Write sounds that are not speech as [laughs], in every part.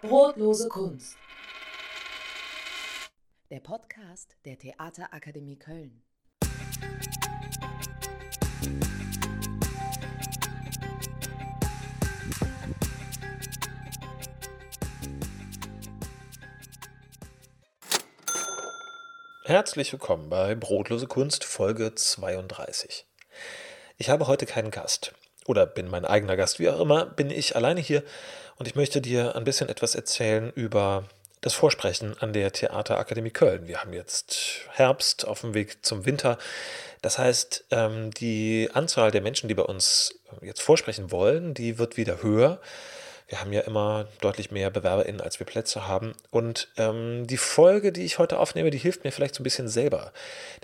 Brotlose Kunst. Der Podcast der Theaterakademie Köln. Herzlich willkommen bei Brotlose Kunst Folge 32. Ich habe heute keinen Gast oder bin mein eigener Gast, wie auch immer, bin ich alleine hier und ich möchte dir ein bisschen etwas erzählen über das Vorsprechen an der Theaterakademie Köln. Wir haben jetzt Herbst auf dem Weg zum Winter. Das heißt, ähm, die Anzahl der Menschen, die bei uns jetzt vorsprechen wollen, die wird wieder höher. Wir haben ja immer deutlich mehr BewerberInnen, als wir Plätze haben. Und ähm, die Folge, die ich heute aufnehme, die hilft mir vielleicht so ein bisschen selber.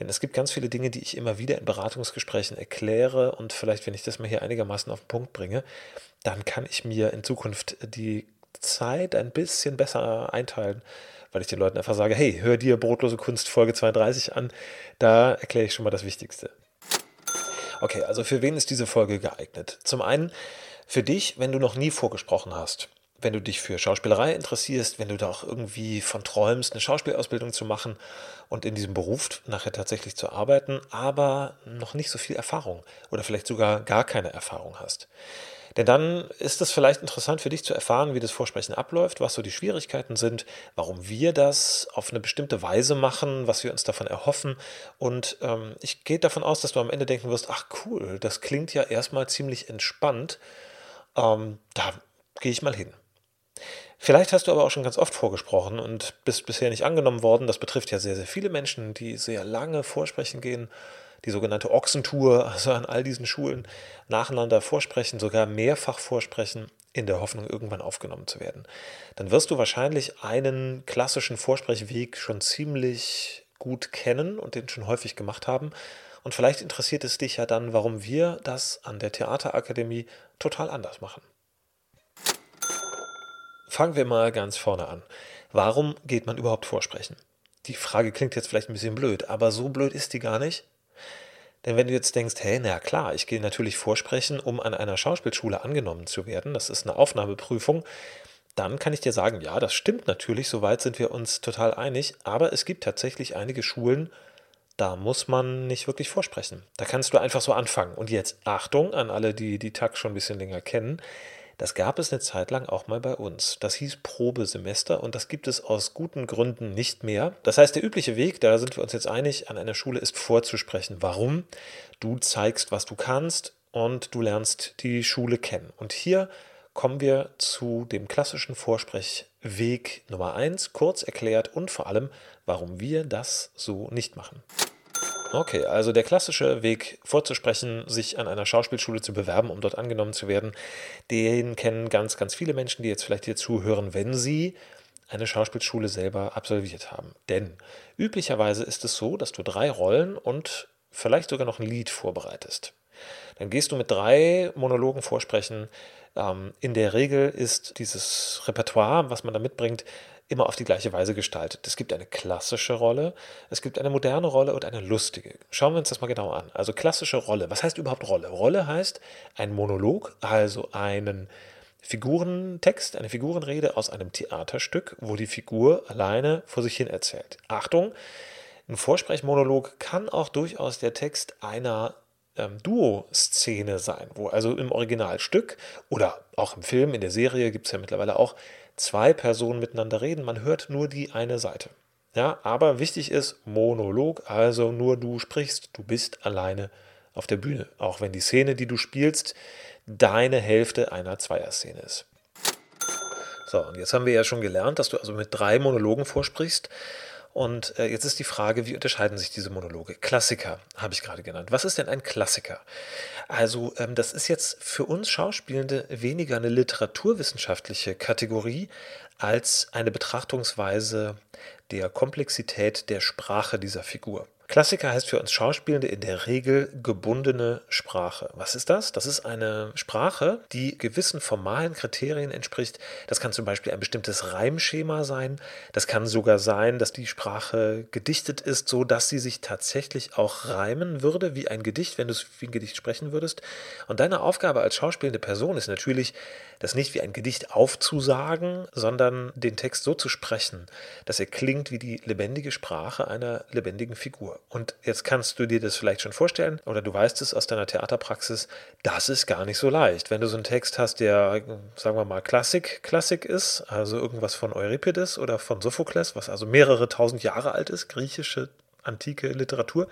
Denn es gibt ganz viele Dinge, die ich immer wieder in Beratungsgesprächen erkläre. Und vielleicht, wenn ich das mal hier einigermaßen auf den Punkt bringe, dann kann ich mir in Zukunft die Zeit ein bisschen besser einteilen, weil ich den Leuten einfach sage, hey, hör dir Brotlose Kunst Folge 32 an. Da erkläre ich schon mal das Wichtigste. Okay, also für wen ist diese Folge geeignet? Zum einen für dich, wenn du noch nie vorgesprochen hast, wenn du dich für Schauspielerei interessierst, wenn du da auch irgendwie von träumst, eine Schauspielausbildung zu machen und in diesem Beruf nachher tatsächlich zu arbeiten, aber noch nicht so viel Erfahrung oder vielleicht sogar gar keine Erfahrung hast. Denn dann ist es vielleicht interessant für dich zu erfahren, wie das Vorsprechen abläuft, was so die Schwierigkeiten sind, warum wir das auf eine bestimmte Weise machen, was wir uns davon erhoffen. Und ähm, ich gehe davon aus, dass du am Ende denken wirst, ach cool, das klingt ja erstmal ziemlich entspannt ähm, da gehe ich mal hin. Vielleicht hast du aber auch schon ganz oft vorgesprochen und bist bisher nicht angenommen worden. Das betrifft ja sehr, sehr viele Menschen, die sehr lange vorsprechen gehen. Die sogenannte Ochsentour, also an all diesen Schulen nacheinander vorsprechen, sogar mehrfach vorsprechen, in der Hoffnung, irgendwann aufgenommen zu werden. Dann wirst du wahrscheinlich einen klassischen Vorsprechweg schon ziemlich gut kennen und den schon häufig gemacht haben. Und vielleicht interessiert es dich ja dann, warum wir das an der Theaterakademie total anders machen. Fangen wir mal ganz vorne an. Warum geht man überhaupt vorsprechen? Die Frage klingt jetzt vielleicht ein bisschen blöd, aber so blöd ist die gar nicht. Denn wenn du jetzt denkst, hey, na klar, ich gehe natürlich vorsprechen, um an einer Schauspielschule angenommen zu werden, das ist eine Aufnahmeprüfung, dann kann ich dir sagen, ja, das stimmt natürlich, soweit sind wir uns total einig, aber es gibt tatsächlich einige Schulen, da muss man nicht wirklich vorsprechen. Da kannst du einfach so anfangen. Und jetzt Achtung an alle, die die TAG schon ein bisschen länger kennen. Das gab es eine Zeit lang auch mal bei uns. Das hieß Probesemester und das gibt es aus guten Gründen nicht mehr. Das heißt, der übliche Weg, da sind wir uns jetzt einig, an einer Schule ist vorzusprechen. Warum? Du zeigst, was du kannst und du lernst die Schule kennen. Und hier kommen wir zu dem klassischen Vorsprechweg Nummer 1, kurz erklärt und vor allem, warum wir das so nicht machen. Okay, also der klassische Weg vorzusprechen, sich an einer Schauspielschule zu bewerben, um dort angenommen zu werden, den kennen ganz, ganz viele Menschen, die jetzt vielleicht hier zuhören, wenn sie eine Schauspielschule selber absolviert haben. Denn üblicherweise ist es so, dass du drei Rollen und vielleicht sogar noch ein Lied vorbereitest. Dann gehst du mit drei Monologen vorsprechen. Ähm, in der Regel ist dieses Repertoire, was man da mitbringt, immer auf die gleiche Weise gestaltet. Es gibt eine klassische Rolle, es gibt eine moderne Rolle und eine lustige. Schauen wir uns das mal genau an. Also klassische Rolle. Was heißt überhaupt Rolle? Rolle heißt ein Monolog, also einen Figurentext, eine Figurenrede aus einem Theaterstück, wo die Figur alleine vor sich hin erzählt. Achtung, ein Vorsprechmonolog kann auch durchaus der Text einer ähm, Duo-Szene sein, wo also im Originalstück oder auch im Film, in der Serie gibt es ja mittlerweile auch zwei Personen miteinander reden, man hört nur die eine Seite. Ja, aber wichtig ist Monolog, also nur du sprichst, du bist alleine auf der Bühne, auch wenn die Szene, die du spielst, deine Hälfte einer Zweierszene ist. So, und jetzt haben wir ja schon gelernt, dass du also mit drei Monologen vorsprichst. Und äh, jetzt ist die Frage, wie unterscheiden sich diese Monologe? Klassiker habe ich gerade genannt. Was ist denn ein Klassiker? Also ähm, das ist jetzt für uns Schauspielende weniger eine literaturwissenschaftliche Kategorie als eine Betrachtungsweise der Komplexität der Sprache dieser Figur. Klassiker heißt für uns Schauspielende in der Regel gebundene Sprache. Was ist das? Das ist eine Sprache, die gewissen formalen Kriterien entspricht. Das kann zum Beispiel ein bestimmtes Reimschema sein. Das kann sogar sein, dass die Sprache gedichtet ist, so dass sie sich tatsächlich auch reimen würde, wie ein Gedicht, wenn du es wie ein Gedicht sprechen würdest. Und deine Aufgabe als schauspielende Person ist natürlich, das nicht wie ein Gedicht aufzusagen, sondern den Text so zu sprechen, dass er klingt wie die lebendige Sprache einer lebendigen Figur. Und jetzt kannst du dir das vielleicht schon vorstellen oder du weißt es aus deiner Theaterpraxis, das ist gar nicht so leicht. Wenn du so einen Text hast, der, sagen wir mal, Klassik, Klassik ist, also irgendwas von Euripides oder von Sophokles, was also mehrere tausend Jahre alt ist, griechische antike Literatur,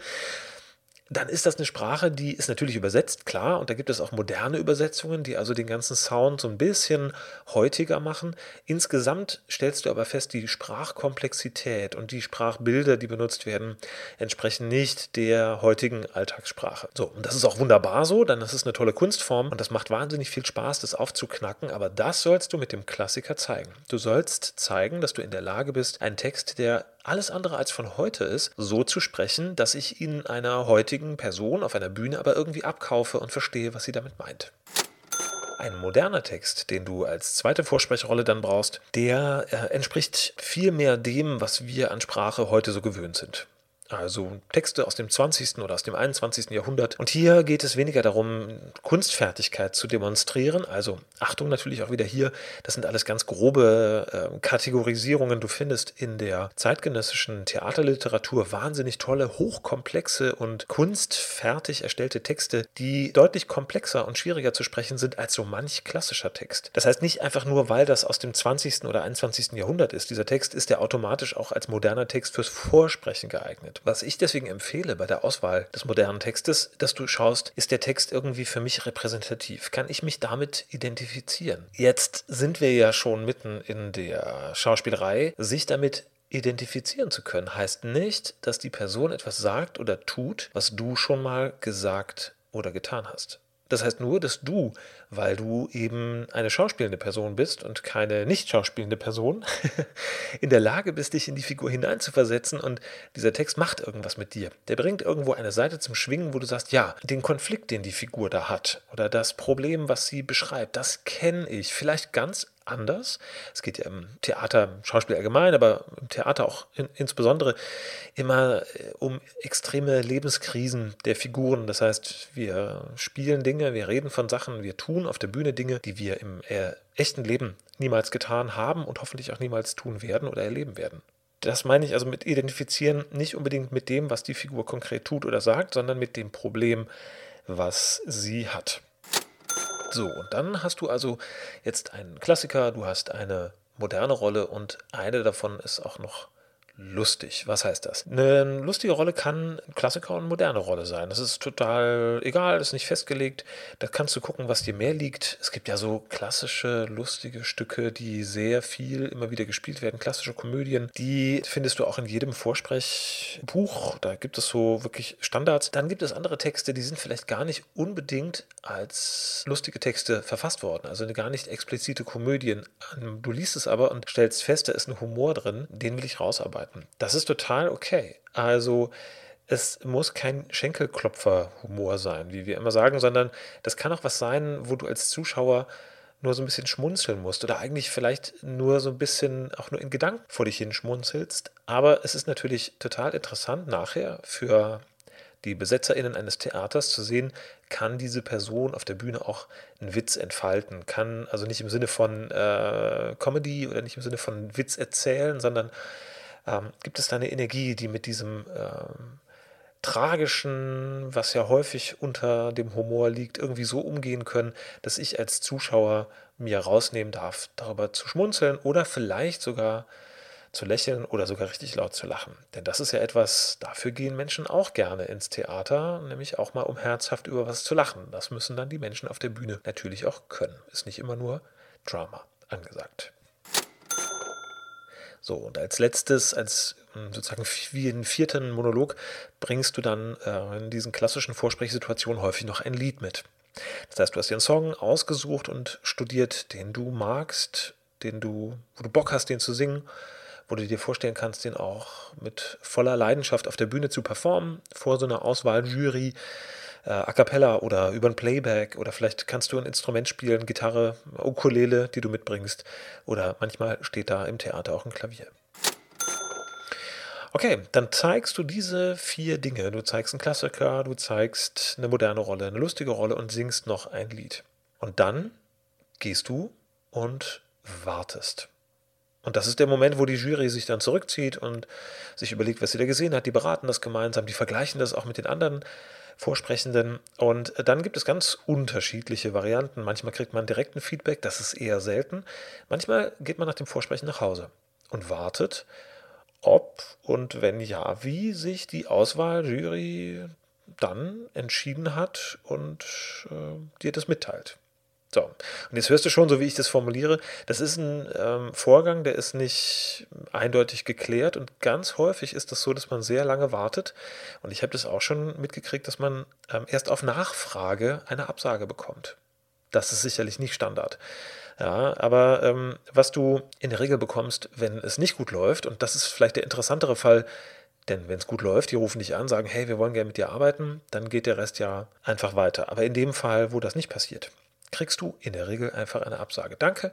dann ist das eine Sprache, die ist natürlich übersetzt, klar, und da gibt es auch moderne Übersetzungen, die also den ganzen Sound so ein bisschen heutiger machen. Insgesamt stellst du aber fest, die Sprachkomplexität und die Sprachbilder, die benutzt werden, entsprechen nicht der heutigen Alltagssprache. So, und das ist auch wunderbar so, dann ist es eine tolle Kunstform und das macht wahnsinnig viel Spaß, das aufzuknacken, aber das sollst du mit dem Klassiker zeigen. Du sollst zeigen, dass du in der Lage bist, einen Text, der alles andere als von heute ist, so zu sprechen, dass ich ihn einer heutigen Person auf einer Bühne aber irgendwie abkaufe und verstehe, was sie damit meint. Ein moderner Text, den du als zweite Vorsprechrolle dann brauchst, der äh, entspricht viel mehr dem, was wir an Sprache heute so gewöhnt sind also Texte aus dem 20. oder aus dem 21. Jahrhundert. Und hier geht es weniger darum, Kunstfertigkeit zu demonstrieren. Also Achtung natürlich auch wieder hier, das sind alles ganz grobe äh, Kategorisierungen. Du findest in der zeitgenössischen Theaterliteratur wahnsinnig tolle, hochkomplexe und kunstfertig erstellte Texte, die deutlich komplexer und schwieriger zu sprechen sind als so manch klassischer Text. Das heißt nicht einfach nur, weil das aus dem 20. oder 21. Jahrhundert ist. Dieser Text ist ja automatisch auch als moderner Text fürs Vorsprechen geeignet. Was ich deswegen empfehle bei der Auswahl des modernen Textes, dass du schaust, ist der Text irgendwie für mich repräsentativ? Kann ich mich damit identifizieren? Jetzt sind wir ja schon mitten in der Schauspielerei. Sich damit identifizieren zu können, heißt nicht, dass die Person etwas sagt oder tut, was du schon mal gesagt oder getan hast. Das heißt nur, dass du, weil du eben eine schauspielende Person bist und keine nicht schauspielende Person, [laughs] in der Lage bist, dich in die Figur hineinzuversetzen und dieser Text macht irgendwas mit dir. Der bringt irgendwo eine Seite zum Schwingen, wo du sagst, ja, den Konflikt, den die Figur da hat oder das Problem, was sie beschreibt, das kenne ich. Vielleicht ganz anders. Es geht ja im Theater, im Schauspiel allgemein, aber im Theater auch in, insbesondere immer äh, um extreme Lebenskrisen der Figuren. Das heißt, wir spielen Dinge, wir reden von Sachen, wir tun auf der Bühne Dinge, die wir im äh, echten Leben niemals getan haben und hoffentlich auch niemals tun werden oder erleben werden. Das meine ich also mit identifizieren nicht unbedingt mit dem, was die Figur konkret tut oder sagt, sondern mit dem Problem, was sie hat. So, und dann hast du also jetzt einen Klassiker, du hast eine moderne Rolle und eine davon ist auch noch lustig. Was heißt das? Eine lustige Rolle kann Klassiker und moderne Rolle sein. Das ist total egal, das ist nicht festgelegt. Da kannst du gucken, was dir mehr liegt. Es gibt ja so klassische, lustige Stücke, die sehr viel immer wieder gespielt werden. Klassische Komödien, die findest du auch in jedem Vorsprechbuch. Da gibt es so wirklich Standards. Dann gibt es andere Texte, die sind vielleicht gar nicht unbedingt als lustige Texte verfasst worden. Also gar nicht explizite Komödien. Du liest es aber und stellst fest, da ist ein Humor drin, den will ich rausarbeiten arbeiten. Das ist total okay. Also es muss kein Schenkelklopfer-Humor sein, wie wir immer sagen, sondern das kann auch was sein, wo du als Zuschauer nur so ein bisschen schmunzeln musst oder eigentlich vielleicht nur so ein bisschen auch nur in Gedanken vor dich hin schmunzelst. Aber es ist natürlich total interessant nachher für die BesetzerInnen eines Theaters zu sehen, kann diese Person auf der Bühne auch einen Witz entfalten. Kann also nicht im Sinne von äh, Comedy oder nicht im Sinne von Witz erzählen, sondern ähm, gibt es da eine Energie, die mit diesem ähm, tragischen, was ja häufig unter dem Humor liegt, irgendwie so umgehen können, dass ich als Zuschauer mir rausnehmen darf, darüber zu schmunzeln oder vielleicht sogar zu lächeln oder sogar richtig laut zu lachen. Denn das ist ja etwas, dafür gehen Menschen auch gerne ins Theater, nämlich auch mal um herzhaft über was zu lachen. Das müssen dann die Menschen auf der Bühne natürlich auch können. Ist nicht immer nur Drama angesagt. So, und als letztes, als hm, sozusagen wie einen vierten Monolog, bringst du dann äh, in diesen klassischen Vorsprechsituationen häufig noch ein Lied mit. Das heißt, du hast dir einen Song ausgesucht und studiert, den du magst, den du, wo du Bock hast, den zu singen. wo du dir vorstellen kannst, den auch mit voller Leidenschaft auf der Bühne zu performen, vor so einer Auswahljury, äh, a cappella oder über ein Playback oder vielleicht kannst du ein Instrument spielen, Gitarre, Ukulele, die du mitbringst oder manchmal steht da im Theater auch ein Klavier. Okay, dann zeigst du diese vier Dinge. Du zeigst einen Klassiker, du zeigst eine moderne Rolle, eine lustige Rolle und singst noch ein Lied. Und dann gehst du und wartest. Und das ist der Moment, wo die Jury sich dann zurückzieht und sich überlegt, was sie da gesehen hat. Die beraten das gemeinsam, die vergleichen das auch mit den anderen Vorsprechenden. Und dann gibt es ganz unterschiedliche Varianten. Manchmal kriegt man direkten Feedback, das ist eher selten. Manchmal geht man nach dem Vorsprechen nach Hause und wartet, ob und wenn ja, wie sich die Auswahljury dann entschieden hat und äh, dir das mitteilt. So, und jetzt hörst du schon, so wie ich das formuliere, das ist ein ähm, Vorgang, der ist nicht eindeutig geklärt und ganz häufig ist das so, dass man sehr lange wartet. Und ich habe das auch schon mitgekriegt, dass man ähm, erst auf Nachfrage eine Absage bekommt. Das ist sicherlich nicht Standard. Ja, aber ähm, was du in der Regel bekommst, wenn es nicht gut läuft, und das ist vielleicht der interessantere Fall, denn wenn es gut läuft, die rufen dich an, sagen, hey, wir wollen gerne mit dir arbeiten, dann geht der Rest ja einfach weiter. Aber in dem Fall, wo das nicht passiert, kriegst du in der Regel einfach eine Absage. Danke,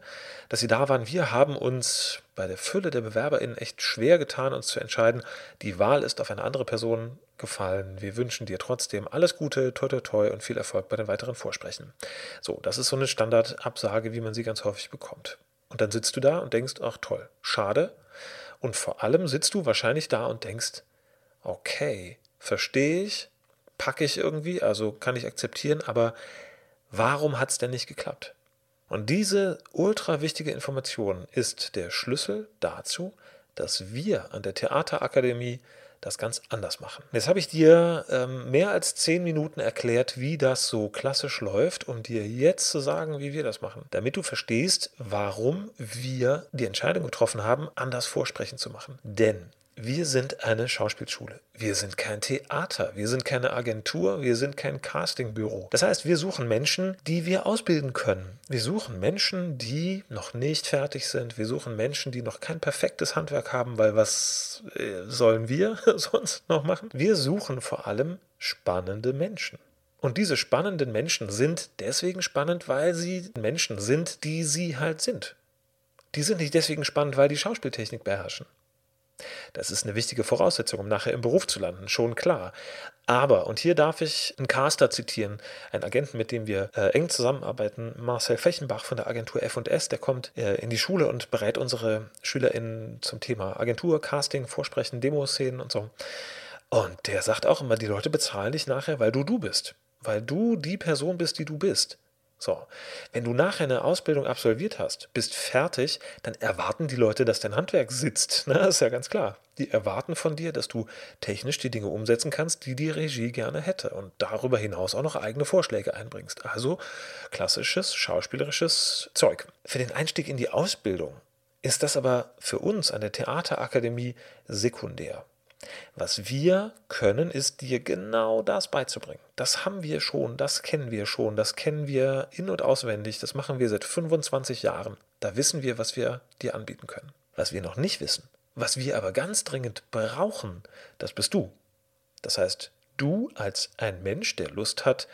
dass Sie da waren. Wir haben uns bei der Fülle der BewerberInnen echt schwer getan, uns zu entscheiden. Die Wahl ist auf eine andere Person gefallen. Wir wünschen dir trotzdem alles Gute, toi toi toi und viel Erfolg bei den weiteren Vorsprechen. So, das ist so eine Standardabsage, wie man sie ganz häufig bekommt. Und dann sitzt du da und denkst, ach toll, schade. Und vor allem sitzt du wahrscheinlich da und denkst, okay, verstehe ich, packe ich irgendwie, also kann ich akzeptieren, aber Warum hat es denn nicht geklappt? Und diese ultra wichtige Information ist der Schlüssel dazu, dass wir an der Theaterakademie das ganz anders machen. Jetzt habe ich dir ähm, mehr als zehn Minuten erklärt, wie das so klassisch läuft, um dir jetzt zu sagen, wie wir das machen, damit du verstehst, warum wir die Entscheidung getroffen haben, anders Vorsprechen zu machen. Denn wir sind eine Schauspielschule. Wir sind kein Theater. Wir sind keine Agentur. Wir sind kein Castingbüro. Das heißt, wir suchen Menschen, die wir ausbilden können. Wir suchen Menschen, die noch nicht fertig sind. Wir suchen Menschen, die noch kein perfektes Handwerk haben, weil was äh, sollen wir [laughs] sonst noch machen? Wir suchen vor allem spannende Menschen. Und diese spannenden Menschen sind deswegen spannend, weil sie Menschen sind, die sie halt sind. Die sind nicht deswegen spannend, weil die Schauspieltechnik beherrschen. Das ist eine wichtige Voraussetzung, um nachher im Beruf zu landen, schon klar. Aber, und hier darf ich einen Caster zitieren, einen Agenten, mit dem wir äh, eng zusammenarbeiten, Marcel Fechenbach von der Agentur F&S, der kommt äh, in die Schule und berät unsere SchülerInnen zum Thema Agentur, Casting, Vorsprechen, Demoszenen und so. Und der sagt auch immer, die Leute bezahlen dich nachher, weil du du bist. Weil du die Person bist, die du bist. So, wenn du nachher eine Ausbildung absolviert hast, bist fertig, dann erwarten die Leute, dass dein Handwerk sitzt. Na, ist ja ganz klar. Die erwarten von dir, dass du technisch die Dinge umsetzen kannst, die die Regie gerne hätte und darüber hinaus auch noch eigene Vorschläge einbringst. Also klassisches schauspielerisches Zeug. Für den Einstieg in die Ausbildung ist das aber für uns an der Theaterakademie sekundär. Was wir können, ist dir genau das beizubringen. Das haben wir schon, das kennen wir schon, das kennen wir in und auswendig, das machen wir seit 25 Jahren. Da wissen wir, was wir dir anbieten können. Was wir noch nicht wissen, was wir aber ganz dringend brauchen, das bist du. Das heißt, du als ein Mensch, der Lust hat,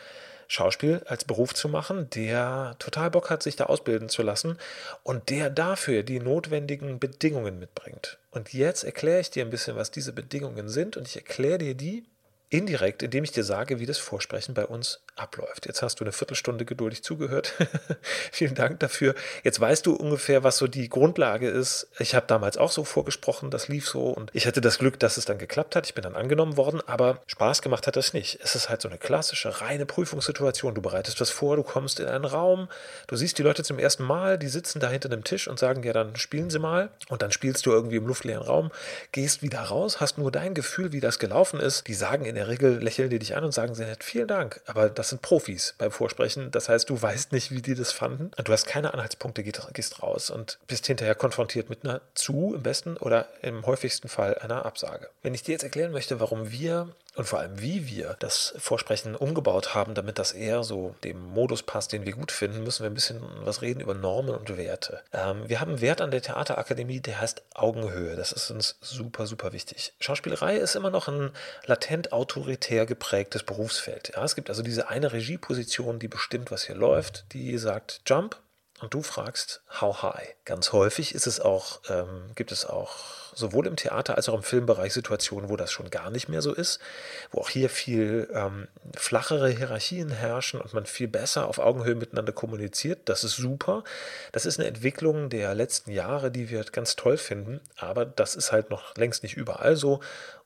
Schauspiel als Beruf zu machen, der total Bock hat, sich da ausbilden zu lassen und der dafür die notwendigen Bedingungen mitbringt. Und jetzt erkläre ich dir ein bisschen, was diese Bedingungen sind und ich erkläre dir die indirekt, indem ich dir sage, wie das Vorsprechen bei uns abläuft. Jetzt hast du eine Viertelstunde geduldig zugehört. [laughs] Vielen Dank dafür. Jetzt weißt du ungefähr, was so die Grundlage ist. Ich habe damals auch so vorgesprochen, das lief so und ich hatte das Glück, dass es dann geklappt hat. Ich bin dann angenommen worden, aber Spaß gemacht hat das nicht. Es ist halt so eine klassische, reine Prüfungssituation. Du bereitest was vor, du kommst in einen Raum, du siehst die Leute zum ersten Mal, die sitzen da hinter einem Tisch und sagen, ja, dann spielen sie mal. Und dann spielst du irgendwie im luftleeren Raum, gehst wieder raus, hast nur dein Gefühl, wie das gelaufen ist. Die sagen in der Regel, lächeln die dich an und sagen sehr nett, vielen Dank. Aber das das sind Profis beim Vorsprechen. Das heißt, du weißt nicht, wie die das fanden. Du hast keine Anhaltspunkte, gehst raus und bist hinterher konfrontiert mit einer Zu im besten oder im häufigsten Fall einer Absage. Wenn ich dir jetzt erklären möchte, warum wir und vor allem wie wir das Vorsprechen umgebaut haben, damit das eher so dem Modus passt, den wir gut finden, müssen wir ein bisschen was reden über Normen und Werte. Ähm, wir haben Wert an der Theaterakademie, der heißt Augenhöhe. Das ist uns super, super wichtig. Schauspielerei ist immer noch ein latent autoritär geprägtes Berufsfeld. Ja, es gibt also diese eine Regieposition, die bestimmt, was hier läuft, die sagt Jump und du fragst How high. Ganz häufig ist es auch, ähm, gibt es auch sowohl im Theater als auch im Filmbereich Situationen, wo das schon gar nicht mehr so ist, wo auch hier viel ähm, flachere Hierarchien herrschen und man viel besser auf Augenhöhe miteinander kommuniziert. Das ist super. Das ist eine Entwicklung der letzten Jahre, die wir ganz toll finden, aber das ist halt noch längst nicht überall so.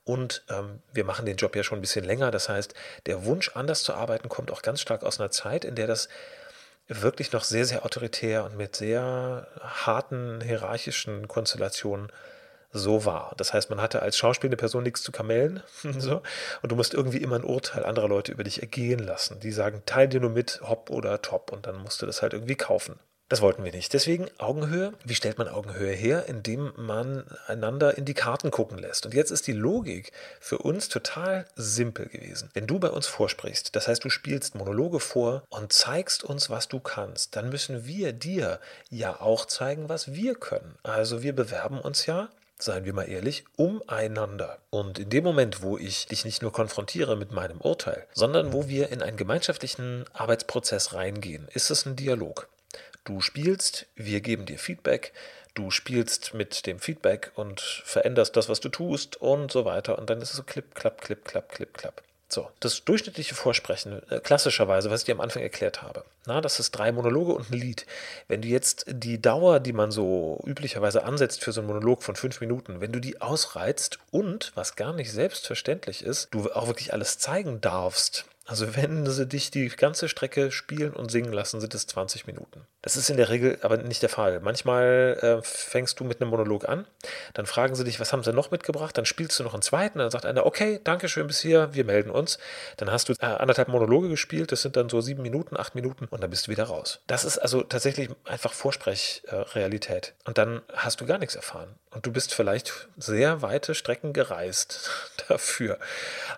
Und ähm, wir machen den Job ja schon ein bisschen länger. Das heißt, der Wunsch, anders zu arbeiten, kommt auch ganz stark aus einer Zeit, in der das wirklich noch sehr, sehr autoritär und mit sehr harten hierarchischen Konstellationen so war. Das heißt, man hatte als schauspielende Person nichts zu kamellen. [laughs] so, und du musst irgendwie immer ein Urteil anderer Leute über dich ergehen lassen. Die sagen, teil dir nur mit, hopp oder top. Und dann musst du das halt irgendwie kaufen. Das wollten wir nicht. Deswegen Augenhöhe. Wie stellt man Augenhöhe her? Indem man einander in die Karten gucken lässt. Und jetzt ist die Logik für uns total simpel gewesen. Wenn du bei uns vorsprichst, das heißt, du spielst Monologe vor und zeigst uns, was du kannst, dann müssen wir dir ja auch zeigen, was wir können. Also wir bewerben uns ja seien wir mal ehrlich, umeinander. Und in dem Moment, wo ich dich nicht nur konfrontiere mit meinem Urteil, sondern wo wir in einen gemeinschaftlichen Arbeitsprozess reingehen, ist es ein Dialog. Du spielst, wir geben dir Feedback, du spielst mit dem Feedback und veränderst das, was du tust und so weiter. Und dann ist es so klipp, klapp, klipp, klapp, klipp, klapp. So, das durchschnittliche Vorsprechen, äh, klassischerweise, was ich dir am Anfang erklärt habe, na, das ist drei Monologe und ein Lied. Wenn du jetzt die Dauer, die man so üblicherweise ansetzt für so einen Monolog von fünf Minuten, wenn du die ausreizt und, was gar nicht selbstverständlich ist, du auch wirklich alles zeigen darfst, also wenn sie dich die ganze Strecke spielen und singen lassen, sind es 20 Minuten. Das ist in der Regel aber nicht der Fall. Manchmal äh, fängst du mit einem Monolog an, dann fragen sie dich, was haben sie noch mitgebracht, dann spielst du noch einen zweiten, dann sagt einer, okay, danke schön bis hier, wir melden uns. Dann hast du äh, anderthalb Monologe gespielt, das sind dann so sieben Minuten, acht Minuten und dann bist du wieder raus. Das ist also tatsächlich einfach Vorsprechrealität. Äh, und dann hast du gar nichts erfahren. Und du bist vielleicht sehr weite Strecken gereist [laughs] dafür.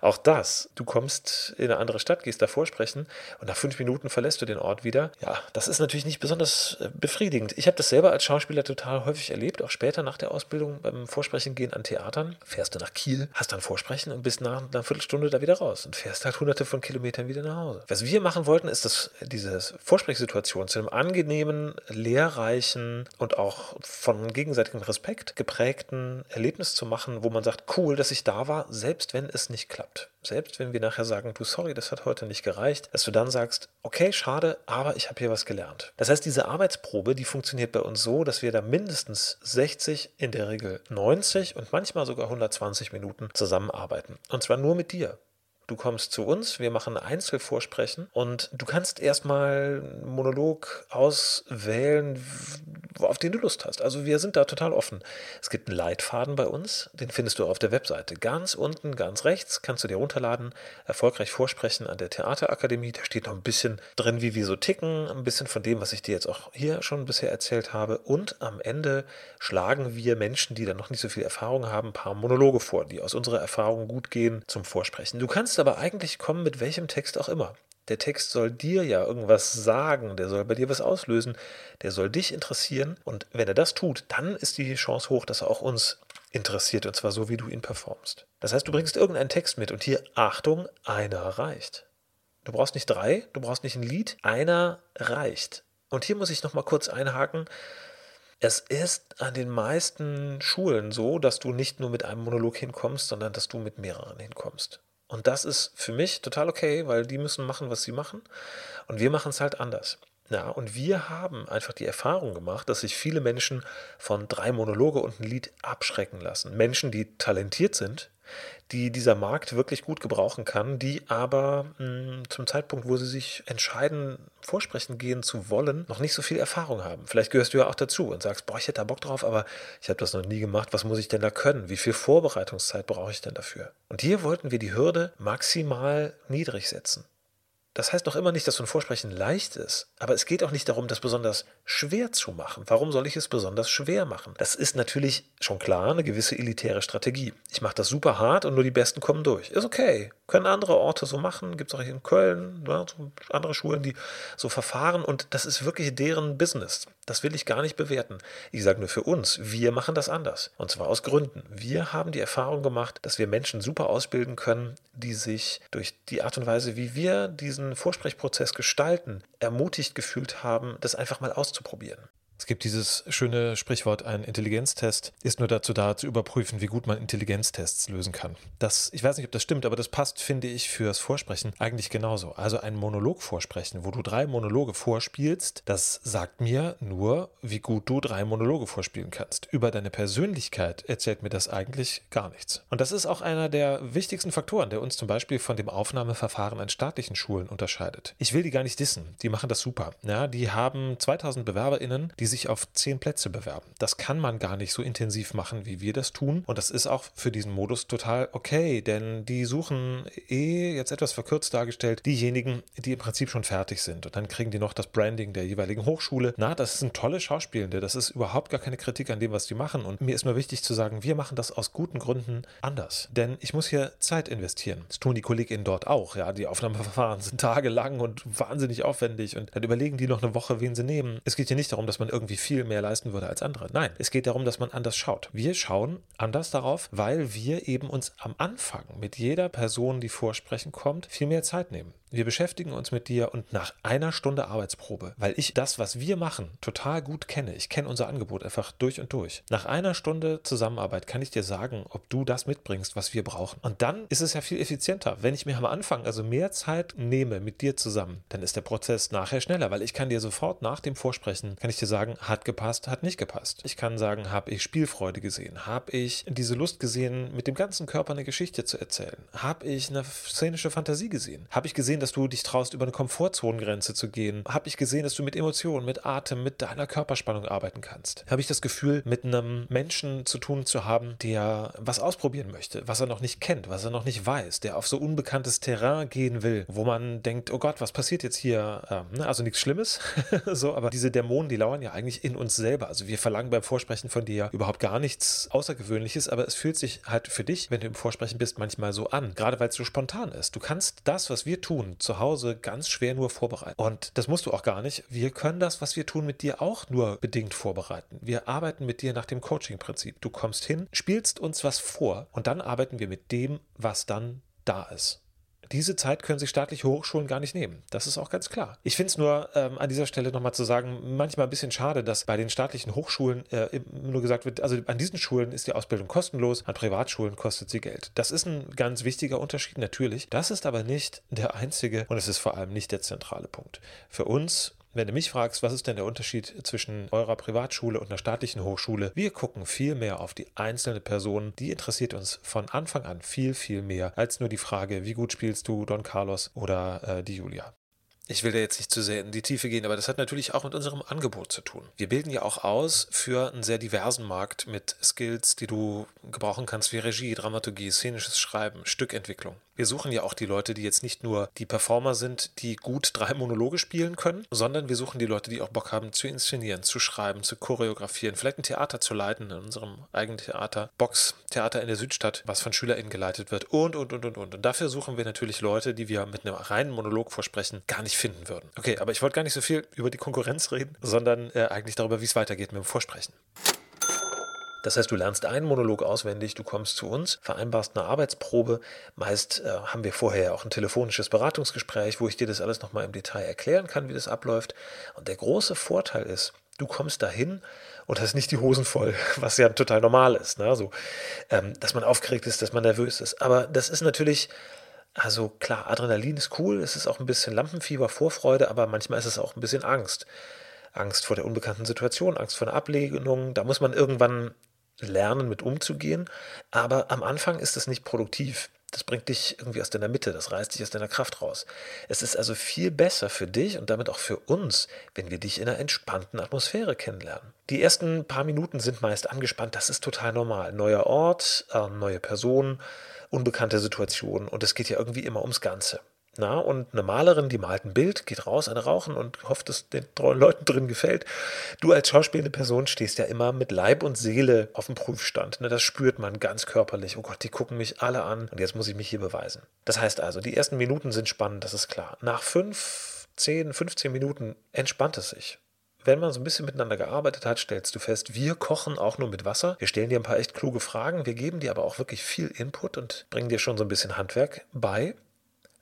Auch das, du kommst in eine andere Stadt, gehst da vorsprechen und nach fünf Minuten verlässt du den Ort wieder. Ja, das ist natürlich nicht besonders äh, befriedigend. Ich habe das selber als Schauspieler total häufig erlebt, auch später nach der Ausbildung beim Vorsprechen gehen an Theatern. Fährst du nach Kiel, hast dann Vorsprechen und bist nach einer Viertelstunde da wieder raus und fährst halt hunderte von Kilometern wieder nach Hause. Was wir machen wollten, ist, dass diese Vorsprechsituation zu einem angenehmen, lehrreichen und auch von gegenseitigem Respekt geprägten Erlebnis zu machen, wo man sagt, cool, dass ich da war, selbst wenn es nicht klappt. Selbst wenn wir nachher sagen, du sorry, das hat heute nicht gereicht, dass du dann sagst, okay, schade, aber ich habe hier was gelernt. Das heißt, diese Arbeitsprobe, die funktioniert bei uns so, dass wir da mindestens 60, in der Regel 90 und manchmal sogar 120 Minuten zusammenarbeiten. Und zwar nur mit dir. Du kommst zu uns, wir machen Einzelvorsprechen und du kannst erstmal einen Monolog auswählen, auf den du Lust hast. Also wir sind da total offen. Es gibt einen Leitfaden bei uns, den findest du auf der Webseite. Ganz unten, ganz rechts kannst du dir runterladen, erfolgreich vorsprechen an der Theaterakademie. Da steht noch ein bisschen drin, wie wir so ticken, ein bisschen von dem, was ich dir jetzt auch hier schon bisher erzählt habe. Und am Ende schlagen wir Menschen, die da noch nicht so viel Erfahrung haben, ein paar Monologe vor, die aus unserer Erfahrung gut gehen zum Vorsprechen. Du kannst aber eigentlich kommen mit welchem Text auch immer. Der Text soll dir ja irgendwas sagen, der soll bei dir was auslösen, der soll dich interessieren. Und wenn er das tut, dann ist die Chance hoch, dass er auch uns interessiert, und zwar so, wie du ihn performst. Das heißt, du bringst irgendeinen Text mit und hier, Achtung, einer reicht. Du brauchst nicht drei, du brauchst nicht ein Lied, einer reicht. Und hier muss ich nochmal kurz einhaken. Es ist an den meisten Schulen so, dass du nicht nur mit einem Monolog hinkommst, sondern dass du mit mehreren hinkommst. Und das ist für mich total okay, weil die müssen machen, was sie machen. Und wir machen es halt anders. Ja, und wir haben einfach die Erfahrung gemacht, dass sich viele Menschen von drei Monologe und ein Lied abschrecken lassen. Menschen, die talentiert sind, die dieser Markt wirklich gut gebrauchen kann, die aber mh, hm, zum Zeitpunkt, wo sie sich entscheiden, vorsprechen gehen zu wollen, noch nicht so viel Erfahrung haben. Vielleicht gehörst du ja auch dazu und sagst, boah, ich hätte da Bock drauf, aber ich habe das noch nie gemacht. Was muss ich denn da können? Wie viel Vorbereitungszeit brauche ich denn dafür? Und hier wollten wir die Hürde maximal niedrig setzen. Das heißt noch immer nicht, dass so ein Vorsprechen leicht ist, aber es geht auch nicht darum, das besonders schwer zu machen. Warum soll ich es besonders schwer machen? Das ist natürlich schon klar eine gewisse elitäre Strategie. Ich mache das super hart und nur die Besten kommen durch. Ist okay. Können andere Orte so machen. Gibt es auch in Köln, ja, so andere Schulen, die so verfahren. Und das ist wirklich deren Business. Das will ich gar nicht bewerten. Ich sage nur für uns, wir machen das anders. Und zwar aus Gründen. Wir haben die Erfahrung gemacht, dass wir Menschen super ausbilden können, die sich durch die Art und Weise, wie wir diesen Vorsprechprozess gestalten, ermutigt gefühlt haben, das einfach mal auszuprobieren. Es gibt dieses schöne Sprichwort, ein Intelligenztest ist nur dazu da, zu überprüfen, wie gut man Intelligenztests lösen kann. Das, ich weiß nicht, ob das stimmt, aber das passt, finde ich, fürs Vorsprechen eigentlich genauso. Also ein Monolog vorsprechen, wo du drei Monologe vorspielst, das sagt mir nur, wie gut du drei Monologe vorspielen kannst. Über deine Persönlichkeit erzählt mir das eigentlich gar nichts. Und das ist auch einer der wichtigsten Faktoren, der uns zum Beispiel von dem Aufnahmeverfahren an staatlichen Schulen unterscheidet. Ich will die gar nicht dissen, die machen das super. Ja, die haben 2000 BewerberInnen, die sich auf zehn Plätze bewerben. Das kann man gar nicht so intensiv machen, wie wir das tun. Und das ist auch für diesen Modus total okay, denn die suchen eh, jetzt etwas verkürzt dargestellt, diejenigen, die im Prinzip schon fertig sind. Und dann kriegen die noch das Branding der jeweiligen Hochschule. Na, das sind tolle Schauspielende. Das ist überhaupt gar keine Kritik an dem, was die machen. Und mir ist nur wichtig zu sagen, wir machen das aus guten Gründen anders. Denn ich muss hier Zeit investieren. Das tun die KollegInnen dort auch. Ja, die Aufnahmeverfahren [laughs] sind tagelang und wahnsinnig aufwendig. Und dann überlegen die noch eine Woche, wen sie nehmen. Es geht hier nicht darum, dass man irgendwie irgendwie viel mehr leisten würde als andere. Nein, es geht darum, dass man anders schaut. Wir schauen anders darauf, weil wir eben uns am Anfang mit jeder Person, die vorsprechen kommt, viel mehr Zeit nehmen. Wir beschäftigen uns mit dir und nach einer Stunde Arbeitsprobe, weil ich das, was wir machen, total gut kenne. Ich kenne unser Angebot einfach durch und durch. Nach einer Stunde Zusammenarbeit kann ich dir sagen, ob du das mitbringst, was wir brauchen. Und dann ist es ja viel effizienter. Wenn ich mir am Anfang also mehr Zeit nehme mit dir zusammen, dann ist der Prozess nachher schneller, weil ich kann dir sofort nach dem Vorsprechen, kann ich dir sagen, hat gepasst, hat nicht gepasst. Ich kann sagen, habe ich Spielfreude gesehen, habe ich diese Lust gesehen, mit dem ganzen Körper eine Geschichte zu erzählen, habe ich eine szenische Fantasie gesehen, habe ich gesehen, dass du dich traust, über eine Komfortzonengrenze zu gehen. Habe ich gesehen, dass du mit Emotionen, mit Atem, mit deiner Körperspannung arbeiten kannst. Habe ich das Gefühl, mit einem Menschen zu tun zu haben, der was ausprobieren möchte, was er noch nicht kennt, was er noch nicht weiß, der auf so unbekanntes Terrain gehen will, wo man denkt, oh Gott, was passiert jetzt hier? Ähm, ne? Also nichts Schlimmes, [laughs] so, aber diese Dämonen, die lauern ja eigentlich in uns selber. Also wir verlangen beim Vorsprechen von dir überhaupt gar nichts Außergewöhnliches, aber es fühlt sich halt für dich, wenn du im Vorsprechen bist, manchmal so an, gerade weil es so spontan ist. Du kannst das, was wir tun, zu Hause ganz schwer nur vorbereiten. Und das musst du auch gar nicht. Wir können das, was wir tun, mit dir auch nur bedingt vorbereiten. Wir arbeiten mit dir nach dem Coaching-Prinzip. Du kommst hin, spielst uns was vor und dann arbeiten wir mit dem, was dann da ist diese Zeit können sich staatliche Hochschulen gar nicht nehmen. Das ist auch ganz klar. Ich finde es nur ähm, an dieser Stelle nochmal zu sagen, manchmal ein bisschen schade, dass bei den staatlichen Hochschulen äh, nur gesagt wird, also an diesen Schulen ist die Ausbildung kostenlos, an Privatschulen kostet sie Geld. Das ist ein ganz wichtiger Unterschied natürlich. Das ist aber nicht der einzige und es ist vor allem nicht der zentrale Punkt. Für uns wenn du mich fragst, was ist denn der Unterschied zwischen eurer Privatschule und einer staatlichen Hochschule, wir gucken viel mehr auf die einzelne Person. Die interessiert uns von Anfang an viel, viel mehr als nur die Frage, wie gut spielst du Don Carlos oder äh, die Julia. Ich will da jetzt nicht zu sehr in die Tiefe gehen, aber das hat natürlich auch mit unserem Angebot zu tun. Wir bilden ja auch aus für einen sehr diversen Markt mit Skills, die du gebrauchen kannst wie Regie, Dramaturgie, szenisches Schreiben, Stückentwicklung. Wir suchen ja auch die Leute, die jetzt nicht nur die Performer sind, die gut drei Monologe spielen können, sondern wir suchen die Leute, die auch Bock haben zu inszenieren, zu schreiben, zu choreografieren, vielleicht ein Theater zu leiten in unserem eigenen Theater, Box Theater in der Südstadt, was von SchülerInnen geleitet wird und, und, und, und, und. Und dafür suchen wir natürlich Leute, die wir mit einem reinen Monolog versprechen, gar nicht finden würden. Okay, aber ich wollte gar nicht so viel über die Konkurrenz reden, sondern äh, eigentlich darüber, wie es weitergeht mit dem Vorsprechen. Das heißt, du lernst einen Monolog auswendig, du kommst zu uns, vereinbarst eine Arbeitsprobe. Meist äh, haben wir vorher auch ein telefonisches Beratungsgespräch, wo ich dir das alles nochmal im Detail erklären kann, wie das abläuft. Und der große Vorteil ist, du kommst dahin und hast nicht die Hosen voll, [laughs] was ja total normal ist. Ne? Also, ähm, dass man aufgeregt ist, dass man nervös ist. Aber das ist natürlich. Also klar, Adrenalin ist cool, es ist auch ein bisschen Lampenfieber, Vorfreude, aber manchmal ist es auch ein bisschen Angst. Angst vor der unbekannten Situation, Angst vor der Ablehnung. Da muss man irgendwann lernen, mit umzugehen. Aber am Anfang ist es nicht produktiv. Das bringt dich irgendwie aus deiner Mitte, das reißt dich aus deiner Kraft raus. Es ist also viel besser für dich und damit auch für uns, wenn wir dich in einer entspannten Atmosphäre kennenlernen. Die ersten paar Minuten sind meist angespannt, das ist total normal. Neuer Ort, äh, neue Person, unbekannte Situation und es geht ja irgendwie immer ums Ganze. Na, und eine Malerin, die malt ein Bild, geht raus, eine rauchen und hofft, dass den Leuten drin gefällt. Du als schauspielende Person stehst ja immer mit Leib und Seele auf dem Prüfstand. Ne? Das spürt man ganz körperlich. Oh Gott, die gucken mich alle an und jetzt muss ich mich hier beweisen. Das heißt also, die ersten Minuten sind spannend, das ist klar. Nach fünf, zehn, 15 Minuten entspannt es sich wenn man so ein bisschen miteinander gearbeitet hat, stellst du fest, wir kochen auch nur mit Wasser. Wir stellen dir ein paar echt kluge Fragen, wir geben dir aber auch wirklich viel Input und bringen dir schon so ein bisschen Handwerk bei.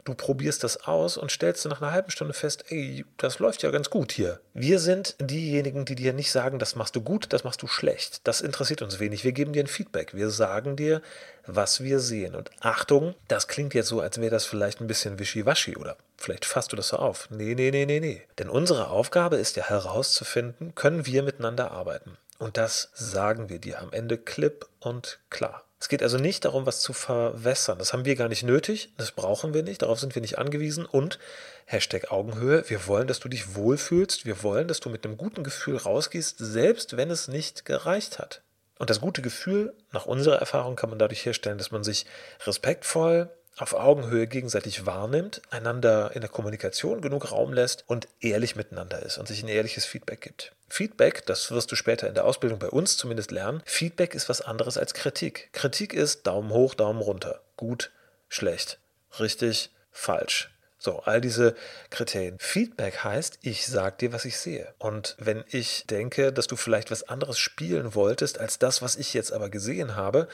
Du probierst das aus und stellst nach einer halben Stunde fest, ey, das läuft ja ganz gut hier. Wir sind diejenigen, die dir nicht sagen, das machst du gut, das machst du schlecht. Das interessiert uns wenig. Wir geben dir ein Feedback. Wir sagen dir, was wir sehen. Und Achtung, das klingt jetzt so, als wäre das vielleicht ein bisschen wischiwaschi oder vielleicht fasst du das so auf. Nee, nee, nee, nee, nee. Denn unsere Aufgabe ist ja herauszufinden, können wir miteinander arbeiten. Und das sagen wir dir am Ende klipp und klar. Es geht also nicht darum, was zu verwässern. Das haben wir gar nicht nötig, das brauchen wir nicht, darauf sind wir nicht angewiesen. Und Hashtag Augenhöhe, wir wollen, dass du dich wohlfühlst, wir wollen, dass du mit einem guten Gefühl rausgehst, selbst wenn es nicht gereicht hat. Und das gute Gefühl, nach unserer Erfahrung, kann man dadurch herstellen, dass man sich respektvoll, auf Augenhöhe gegenseitig wahrnimmt, einander in der Kommunikation genug Raum lässt und ehrlich miteinander ist und sich ein ehrliches Feedback gibt. Feedback, das wirst du später in der Ausbildung bei uns zumindest lernen, Feedback ist was anderes als Kritik. Kritik ist Daumen hoch, Daumen runter, gut, schlecht, richtig, falsch. So, all diese Kriterien. Feedback heißt, ich sag dir, was ich sehe. Und wenn ich denke, dass du vielleicht was anderes spielen wolltest als das, was ich jetzt aber gesehen habe,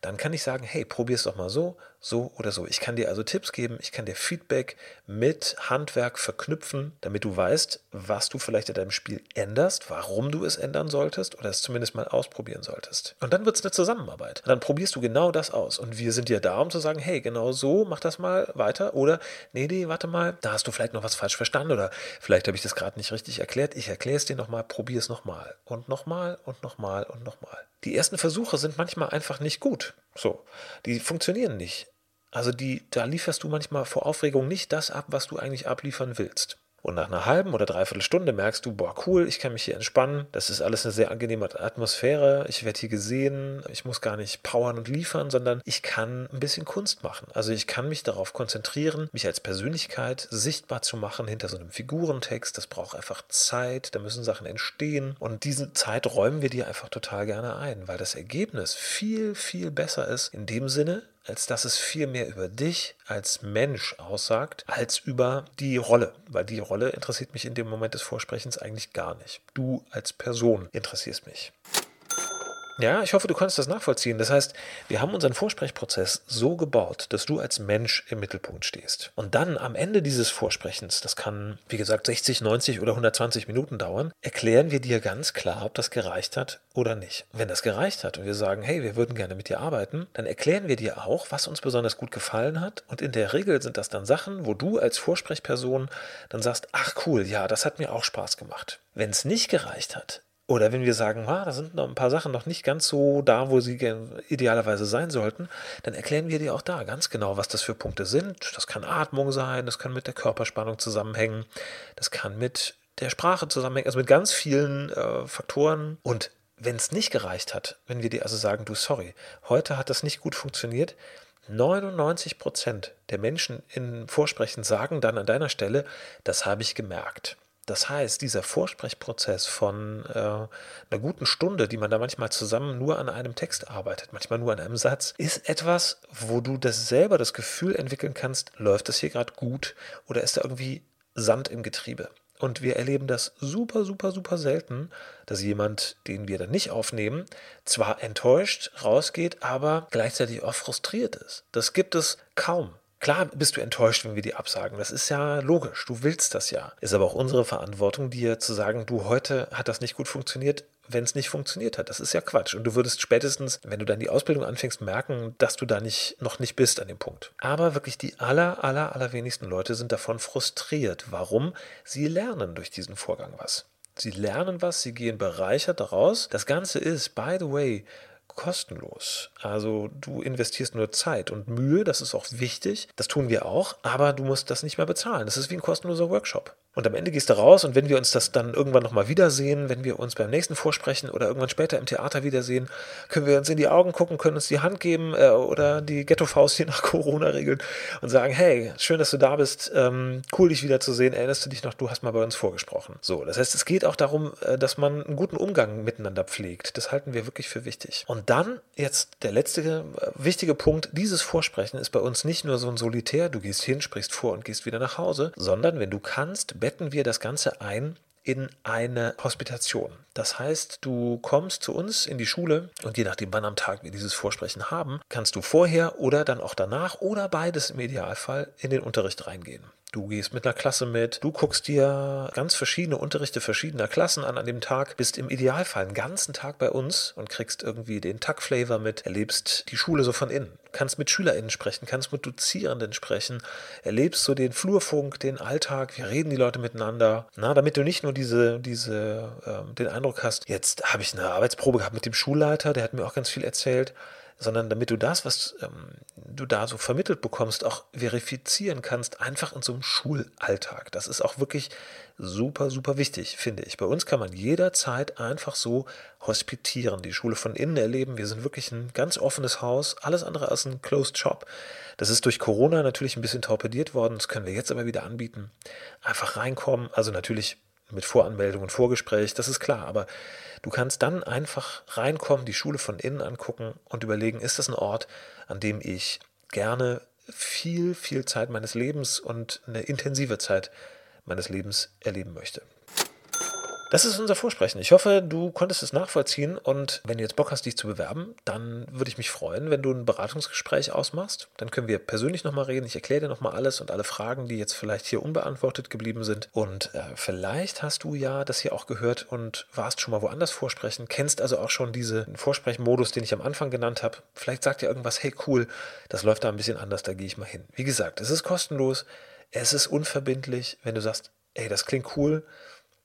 dann kann ich sagen, hey, probier's doch mal so, so oder so. Ich kann dir also Tipps geben, ich kann dir Feedback mit Handwerk verknüpfen, damit du weißt, was du vielleicht in deinem Spiel änderst, warum du es ändern solltest oder es zumindest mal ausprobieren solltest. Und dann wird es eine Zusammenarbeit. Und dann probierst du genau das aus. Und wir sind dir da, um zu sagen, hey, genau so, mach das mal weiter. Oder, nee, nee, warte mal, da hast du vielleicht noch was falsch verstanden oder vielleicht habe ich das gerade nicht richtig erklärt. Ich erkläre es dir nochmal, probier es nochmal und nochmal und nochmal und nochmal. Die ersten Versuche sind manchmal einfach nicht gut. So, die funktionieren nicht. Also die, da lieferst du manchmal vor Aufregung nicht das ab, was du eigentlich abliefern willst. Und nach einer halben oder dreiviertel Stunde merkst du, boah, cool, ich kann mich hier entspannen. Das ist alles eine sehr angenehme Atmosphäre. Ich werde hier gesehen. Ich muss gar nicht powern und liefern, sondern ich kann ein bisschen Kunst machen. Also ich kann mich darauf konzentrieren, mich als Persönlichkeit sichtbar zu machen hinter so einem Figurentext. Das braucht einfach Zeit. Da müssen Sachen entstehen. Und diese Zeit räumen wir dir einfach total gerne ein, weil das Ergebnis viel, viel besser ist in dem Sinne, als dass es viel mehr über dich als Mensch aussagt, als über die Rolle. Weil die Rolle interessiert mich in dem Moment des Vorsprechens eigentlich gar nicht. Du als Person interessierst mich. Ja, ich hoffe, du kannst das nachvollziehen. Das heißt, wir haben unseren Vorsprechprozess so gebaut, dass du als Mensch im Mittelpunkt stehst. Und dann am Ende dieses Vorsprechens, das kann, wie gesagt, 60, 90 oder 120 Minuten dauern, erklären wir dir ganz klar, ob das gereicht hat oder nicht. Wenn das gereicht hat und wir sagen, hey, wir würden gerne mit dir arbeiten, dann erklären wir dir auch, was uns besonders gut gefallen hat. Und in der Regel sind das dann Sachen, wo du als Vorsprechperson dann sagst, ach cool, ja, das hat mir auch Spaß gemacht. Wenn es nicht gereicht hat, oder wenn wir sagen, ah, da sind noch ein paar Sachen noch nicht ganz so da, wo sie idealerweise sein sollten, dann erklären wir dir auch da ganz genau, was das für Punkte sind. Das kann Atmung sein, das kann mit der Körperspannung zusammenhängen, das kann mit der Sprache zusammenhängen, also mit ganz vielen äh, Faktoren. Und wenn es nicht gereicht hat, wenn wir dir also sagen, du, sorry, heute hat das nicht gut funktioniert, 99 Prozent der Menschen in Vorsprechen sagen dann an deiner Stelle, das habe ich gemerkt. Das heißt, dieser Vorsprechprozess von äh, einer guten Stunde, die man da manchmal zusammen nur an einem Text arbeitet, manchmal nur an einem Satz, ist etwas, wo du das selber das Gefühl entwickeln kannst, läuft das hier gerade gut oder ist da irgendwie Sand im Getriebe? Und wir erleben das super, super, super selten, dass jemand, den wir dann nicht aufnehmen, zwar enttäuscht rausgeht, aber gleichzeitig auch frustriert ist. Das gibt es kaum. Klar bist du enttäuscht, wenn wir dir absagen. Das ist ja logisch. Du willst das ja. Ist aber auch unsere Verantwortung, dir zu sagen, du, heute hat das nicht gut funktioniert, wenn es nicht funktioniert hat. Das ist ja Quatsch. Und du würdest spätestens, wenn du dann die Ausbildung anfängst, merken, dass du da nicht, noch nicht bist an dem Punkt. Aber wirklich die aller, aller, allerwenigsten Leute sind davon frustriert. Warum? Sie lernen durch diesen Vorgang was. Sie lernen was, sie gehen bereichert daraus. Das Ganze ist, by the way, kostenlos. Also du investierst nur Zeit und Mühe, das ist auch wichtig, das tun wir auch, aber du musst das nicht mehr bezahlen. Das ist wie ein kostenloser Workshop. Und am Ende gehst du raus und wenn wir uns das dann irgendwann nochmal wiedersehen, wenn wir uns beim nächsten Vorsprechen oder irgendwann später im Theater wiedersehen, können wir uns in die Augen gucken, können uns die Hand geben äh, oder die Ghetto-Faust hier [laughs] nach Corona-Regeln und sagen, hey, schön, dass du da bist, ähm, cool dich wiederzusehen, erinnerst du dich noch, du hast mal bei uns vorgesprochen. So, das heißt, es geht auch darum, äh, dass man einen guten Umgang miteinander pflegt. Das halten wir wirklich für wichtig. Und dann jetzt der letzte äh, wichtige Punkt, dieses Vorsprechen ist bei uns nicht nur so ein Solitär, du gehst hin, sprichst vor und gehst wieder nach Hause, sondern wenn du kannst, betten wir das Ganze ein in eine Hospitation. Das heißt, du kommst zu uns in die Schule und je nachdem, wann am Tag wir dieses Vorsprechen haben, kannst du vorher oder dann auch danach oder beides im Idealfall in den Unterricht reingehen. Du gehst mit einer Klasse mit, du guckst dir ganz verschiedene Unterrichte verschiedener Klassen an an dem Tag, bist im Idealfall einen ganzen Tag bei uns und kriegst irgendwie den Tag-Flavor mit, erlebst die Schule so von innen, kannst mit SchülerInnen sprechen, kannst mit Dozierenden sprechen, erlebst so den Flurfunk, den Alltag, wie reden die Leute miteinander, na, damit du nicht nur diese, diese, ähm, den Eindruck hast, jetzt habe ich eine Arbeitsprobe gehabt mit dem Schulleiter, der hat mir auch ganz viel erzählt, sondern damit du das, was ähm, du da so vermittelt bekommst, auch verifizieren kannst, einfach in so einem Schulalltag. Das ist auch wirklich super, super wichtig, finde ich. Bei uns kann man jederzeit einfach so hospitieren, die Schule von innen erleben. Wir sind wirklich ein ganz offenes Haus, alles andere als ein Closed Shop. Das ist durch Corona natürlich ein bisschen torpediert worden, das können wir jetzt aber wieder anbieten. Einfach reinkommen, also natürlich mit Voranmeldung und Vorgespräch, das ist klar, aber du kannst dann einfach reinkommen, die Schule von innen angucken und überlegen, ist das ein Ort, an dem ich gerne viel, viel Zeit meines Lebens und eine intensive Zeit meines Lebens erleben möchte. Das ist unser Vorsprechen. Ich hoffe, du konntest es nachvollziehen und wenn du jetzt Bock hast, dich zu bewerben, dann würde ich mich freuen, wenn du ein Beratungsgespräch ausmachst. Dann können wir persönlich nochmal reden. Ich erkläre dir nochmal alles und alle Fragen, die jetzt vielleicht hier unbeantwortet geblieben sind. Und äh, vielleicht hast du ja das hier auch gehört und warst schon mal woanders vorsprechen, kennst also auch schon diesen Vorsprechmodus, den ich am Anfang genannt habe. Vielleicht sagt dir irgendwas, hey cool, das läuft da ein bisschen anders, da gehe ich mal hin. Wie gesagt, es ist kostenlos, es ist unverbindlich. Wenn du sagst, ey, das klingt cool,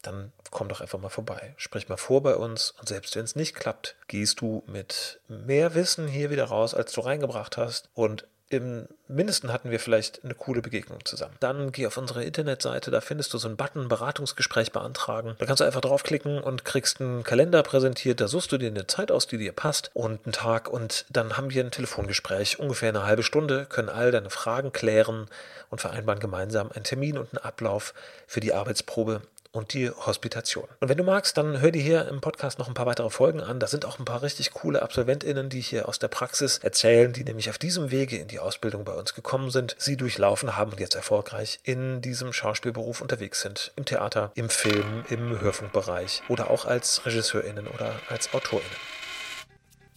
dann komm doch einfach mal vorbei. Sprich mal vor bei uns und selbst wenn es nicht klappt, gehst du mit mehr Wissen hier wieder raus, als du reingebracht hast und im Mindesten hatten wir vielleicht eine coole Begegnung zusammen. Dann geh auf unsere Internetseite, da findest du so einen Button Beratungsgespräch beantragen. Da kannst du einfach draufklicken und kriegst einen Kalender präsentiert. Da suchst du dir eine Zeit aus, die dir passt und einen Tag und dann haben wir ein Telefongespräch, ungefähr eine halbe Stunde, können all deine Fragen klären und vereinbaren gemeinsam einen Termin und einen Ablauf für die Arbeitsprobe und die Hospitation. Und wenn du magst, dann hör dir hier im Podcast noch ein paar weitere Folgen an. Da sind auch ein paar richtig coole AbsolventInnen, die hier aus der Praxis erzählen, die nämlich auf diesem Wege in die Ausbildung bei uns gekommen sind, sie durchlaufen haben und jetzt erfolgreich in diesem Schauspielberuf unterwegs sind. Im Theater, im Film, im Hörfunkbereich oder auch als RegisseurInnen oder als AutorInnen.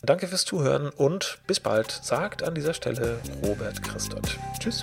Danke fürs Zuhören und bis bald, sagt an dieser Stelle Robert Christot. Tschüss.